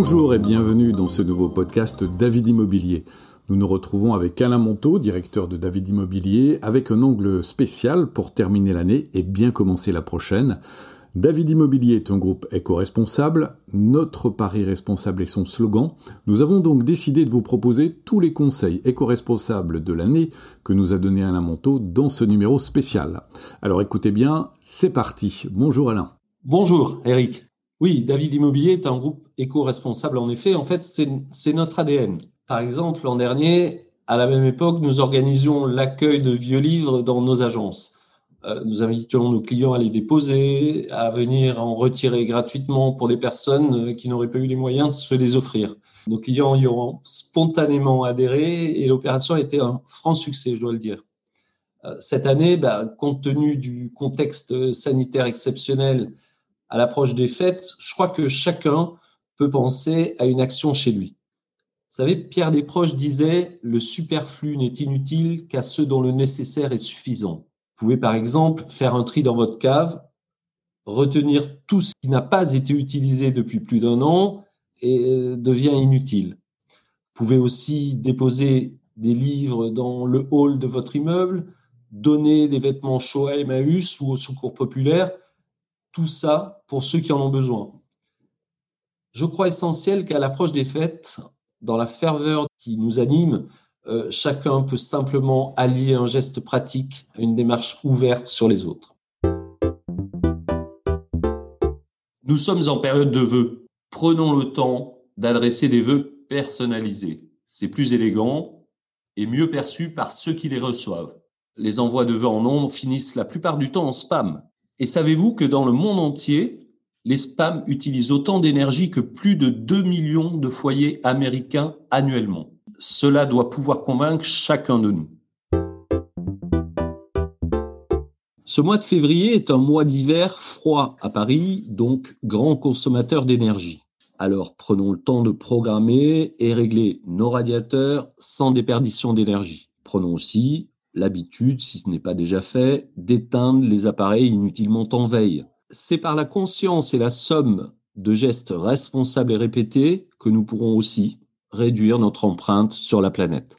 Bonjour et bienvenue dans ce nouveau podcast David Immobilier. Nous nous retrouvons avec Alain Monteau, directeur de David Immobilier, avec un angle spécial pour terminer l'année et bien commencer la prochaine. David Immobilier est un groupe éco-responsable. Notre pari responsable est son slogan. Nous avons donc décidé de vous proposer tous les conseils éco-responsables de l'année que nous a donné Alain Monteau dans ce numéro spécial. Alors écoutez bien, c'est parti. Bonjour Alain. Bonjour Eric. Oui, David Immobilier est un groupe éco-responsable en effet. En fait, c'est notre ADN. Par exemple, l'an dernier, à la même époque, nous organisions l'accueil de vieux livres dans nos agences. Euh, nous invitions nos clients à les déposer, à venir en retirer gratuitement pour des personnes euh, qui n'auraient pas eu les moyens de se les offrir. Nos clients y ont spontanément adhéré et l'opération a été un franc succès, je dois le dire. Euh, cette année, bah, compte tenu du contexte sanitaire exceptionnel à l'approche des fêtes, je crois que chacun peut penser à une action chez lui. Vous savez, Pierre Desproges disait Le superflu n'est inutile qu'à ceux dont le nécessaire est suffisant. Vous pouvez par exemple faire un tri dans votre cave, retenir tout ce qui n'a pas été utilisé depuis plus d'un an et euh, devient inutile. Vous pouvez aussi déposer des livres dans le hall de votre immeuble, donner des vêtements chauds à Emmaüs ou au secours populaire, tout ça pour ceux qui en ont besoin. Je crois essentiel qu'à l'approche des fêtes, dans la ferveur qui nous anime, euh, chacun peut simplement allier un geste pratique à une démarche ouverte sur les autres. Nous sommes en période de vœux. Prenons le temps d'adresser des vœux personnalisés. C'est plus élégant et mieux perçu par ceux qui les reçoivent. Les envois de vœux en nombre finissent la plupart du temps en spam. Et savez-vous que dans le monde entier, les spams utilisent autant d'énergie que plus de 2 millions de foyers américains annuellement? Cela doit pouvoir convaincre chacun de nous. Ce mois de février est un mois d'hiver froid à Paris, donc grand consommateur d'énergie. Alors prenons le temps de programmer et régler nos radiateurs sans déperdition d'énergie. Prenons aussi l'habitude, si ce n'est pas déjà fait, d'éteindre les appareils inutilement en veille. C'est par la conscience et la somme de gestes responsables et répétés que nous pourrons aussi réduire notre empreinte sur la planète.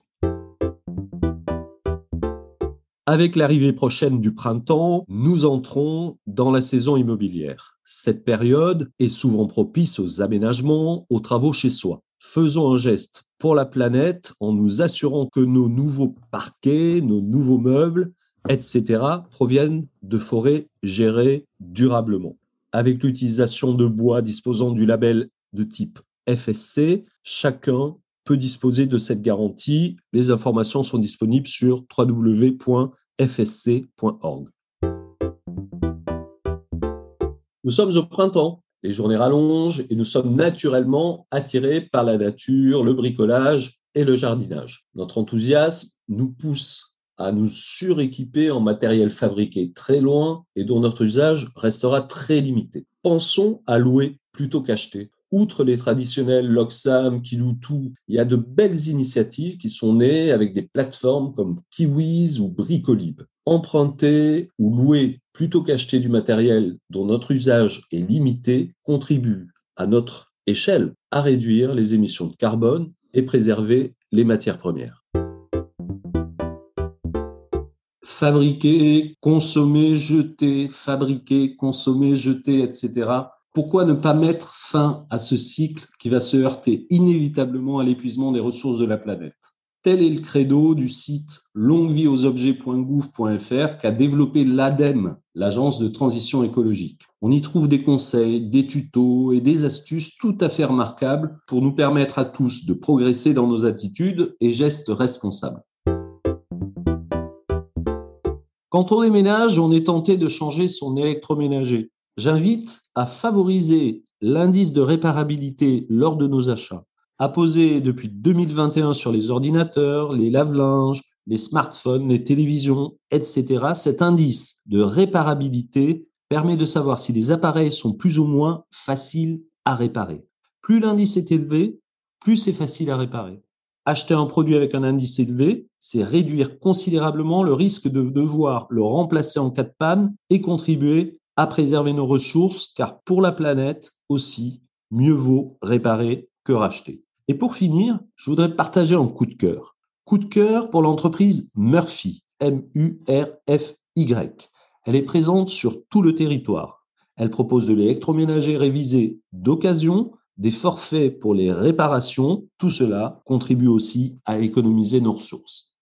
Avec l'arrivée prochaine du printemps, nous entrons dans la saison immobilière. Cette période est souvent propice aux aménagements, aux travaux chez soi. Faisons un geste pour la planète en nous assurant que nos nouveaux parquets, nos nouveaux meubles, etc., proviennent de forêts gérées durablement. Avec l'utilisation de bois disposant du label de type FSC, chacun peut disposer de cette garantie. Les informations sont disponibles sur www.fsc.org. Nous sommes au printemps, les journées rallongent et nous sommes naturellement attirés par la nature, le bricolage et le jardinage. Notre enthousiasme nous pousse à nous suréquiper en matériel fabriqué très loin et dont notre usage restera très limité. Pensons à louer plutôt qu'acheter outre les traditionnels Loxam, Kiloutou, il y a de belles initiatives qui sont nées avec des plateformes comme Kiwiz ou Bricolib. Emprunter ou louer plutôt qu'acheter du matériel dont notre usage est limité contribue à notre échelle à réduire les émissions de carbone et préserver les matières premières. Fabriquer, consommer, jeter, fabriquer, consommer, jeter, etc pourquoi ne pas mettre fin à ce cycle qui va se heurter inévitablement à l'épuisement des ressources de la planète? Tel est le credo du site longuevieauxobjets.gouv.fr qu'a développé l'ADEME, l'agence de transition écologique. On y trouve des conseils, des tutos et des astuces tout à fait remarquables pour nous permettre à tous de progresser dans nos attitudes et gestes responsables. Quand on déménage, on est tenté de changer son électroménager j'invite à favoriser l'indice de réparabilité lors de nos achats, apposé depuis 2021 sur les ordinateurs, les lave-linges, les smartphones, les télévisions, etc. Cet indice de réparabilité permet de savoir si les appareils sont plus ou moins faciles à réparer. Plus l'indice est élevé, plus c'est facile à réparer. Acheter un produit avec un indice élevé, c'est réduire considérablement le risque de devoir le remplacer en cas de panne et contribuer à préserver nos ressources, car pour la planète aussi, mieux vaut réparer que racheter. Et pour finir, je voudrais partager un coup de cœur. Coup de cœur pour l'entreprise Murphy, M-U-R-F-Y. Elle est présente sur tout le territoire. Elle propose de l'électroménager révisé d'occasion, des forfaits pour les réparations. Tout cela contribue aussi à économiser nos ressources.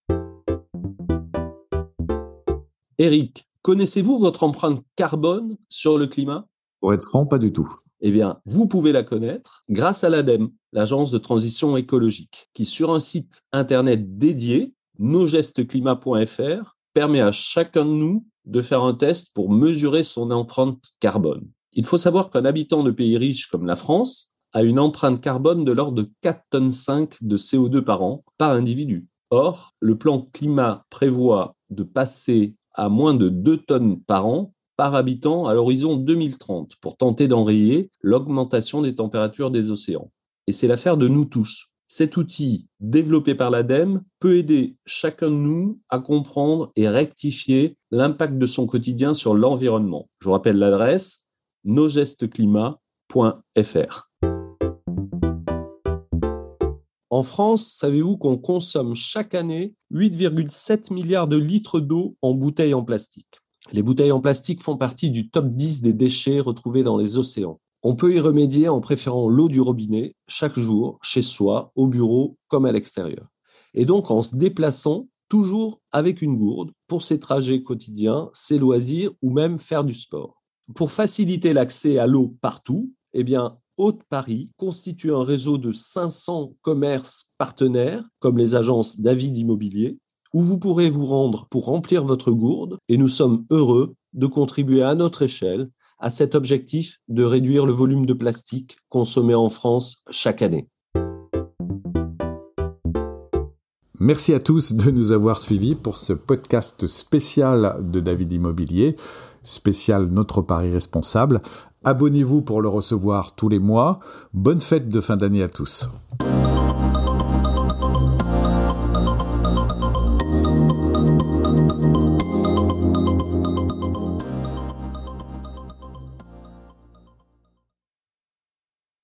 Eric, connaissez-vous votre empreinte carbone sur le climat? Pour être franc, pas du tout. Eh bien, vous pouvez la connaître grâce à l'ADEME, l'agence de transition écologique, qui sur un site internet dédié, nosgestesclimat.fr, permet à chacun de nous de faire un test pour mesurer son empreinte carbone. Il faut savoir qu'un habitant de pays riches comme la France a une empreinte carbone de l'ordre de 4 tonnes 5 de CO2 par an par individu. Or, le plan climat prévoit de passer à moins de 2 tonnes par an par habitant à l'horizon 2030 pour tenter d'enrayer l'augmentation des températures des océans. Et c'est l'affaire de nous tous. Cet outil développé par l'ADEME peut aider chacun de nous à comprendre et rectifier l'impact de son quotidien sur l'environnement. Je vous rappelle l'adresse nosgestesclimat.fr. En France, savez-vous qu'on consomme chaque année 8,7 milliards de litres d'eau en bouteilles en plastique? Les bouteilles en plastique font partie du top 10 des déchets retrouvés dans les océans. On peut y remédier en préférant l'eau du robinet chaque jour, chez soi, au bureau comme à l'extérieur. Et donc en se déplaçant toujours avec une gourde pour ses trajets quotidiens, ses loisirs ou même faire du sport. Pour faciliter l'accès à l'eau partout, eh bien, Haute-Paris constitue un réseau de 500 commerces partenaires, comme les agences David Immobilier, où vous pourrez vous rendre pour remplir votre gourde et nous sommes heureux de contribuer à notre échelle à cet objectif de réduire le volume de plastique consommé en France chaque année. Merci à tous de nous avoir suivis pour ce podcast spécial de David Immobilier, spécial Notre Paris Responsable. Abonnez-vous pour le recevoir tous les mois. Bonne fête de fin d'année à tous.